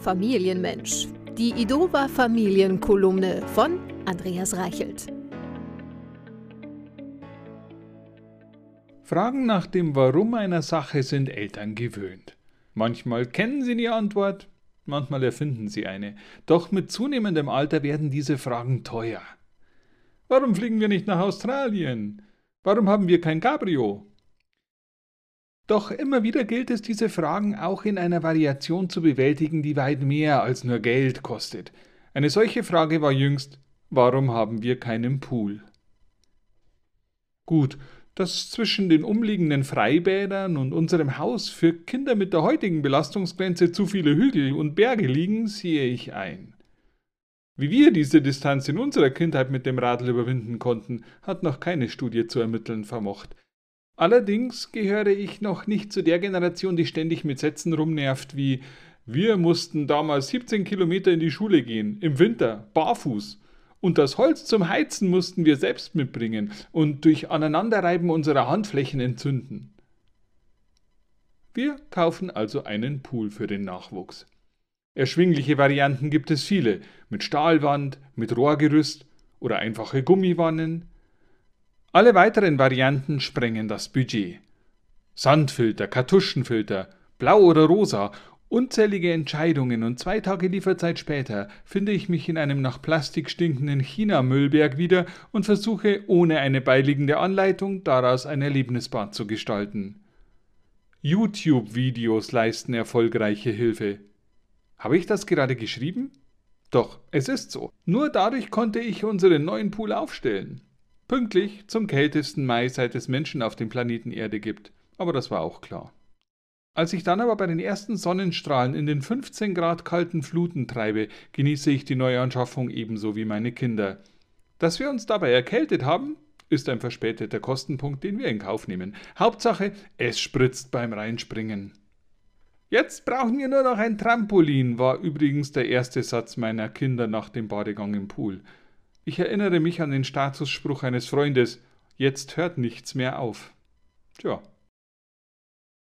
Familienmensch. Die Idova Familienkolumne von Andreas Reichelt. Fragen nach dem Warum einer Sache sind Eltern gewöhnt. Manchmal kennen sie die Antwort, manchmal erfinden sie eine. Doch mit zunehmendem Alter werden diese Fragen teuer. Warum fliegen wir nicht nach Australien? Warum haben wir kein Cabrio? Doch immer wieder gilt es, diese Fragen auch in einer Variation zu bewältigen, die weit mehr als nur Geld kostet. Eine solche Frage war jüngst, warum haben wir keinen Pool? Gut, dass zwischen den umliegenden Freibädern und unserem Haus für Kinder mit der heutigen Belastungsgrenze zu viele Hügel und Berge liegen, sehe ich ein. Wie wir diese Distanz in unserer Kindheit mit dem Radl überwinden konnten, hat noch keine Studie zu ermitteln vermocht. Allerdings gehöre ich noch nicht zu der Generation, die ständig mit Sätzen rumnervt wie wir mussten damals 17 Kilometer in die Schule gehen, im Winter, barfuß. Und das Holz zum Heizen mussten wir selbst mitbringen und durch Aneinanderreiben unserer Handflächen entzünden. Wir kaufen also einen Pool für den Nachwuchs. Erschwingliche Varianten gibt es viele, mit Stahlwand, mit Rohrgerüst oder einfache Gummiwannen, alle weiteren Varianten sprengen das Budget. Sandfilter, Kartuschenfilter, blau oder rosa, unzählige Entscheidungen und zwei Tage Lieferzeit später finde ich mich in einem nach Plastik stinkenden China-Müllberg wieder und versuche ohne eine beiliegende Anleitung daraus ein Erlebnisbad zu gestalten. YouTube-Videos leisten erfolgreiche Hilfe. Habe ich das gerade geschrieben? Doch, es ist so. Nur dadurch konnte ich unseren neuen Pool aufstellen. Pünktlich zum kältesten Mai, seit es Menschen auf dem Planeten Erde gibt. Aber das war auch klar. Als ich dann aber bei den ersten Sonnenstrahlen in den 15 Grad kalten Fluten treibe, genieße ich die Neuanschaffung ebenso wie meine Kinder. Dass wir uns dabei erkältet haben, ist ein verspäteter Kostenpunkt, den wir in Kauf nehmen. Hauptsache, es spritzt beim Reinspringen. Jetzt brauchen wir nur noch ein Trampolin, war übrigens der erste Satz meiner Kinder nach dem Badegang im Pool. Ich erinnere mich an den Statusspruch eines Freundes, jetzt hört nichts mehr auf. Tja,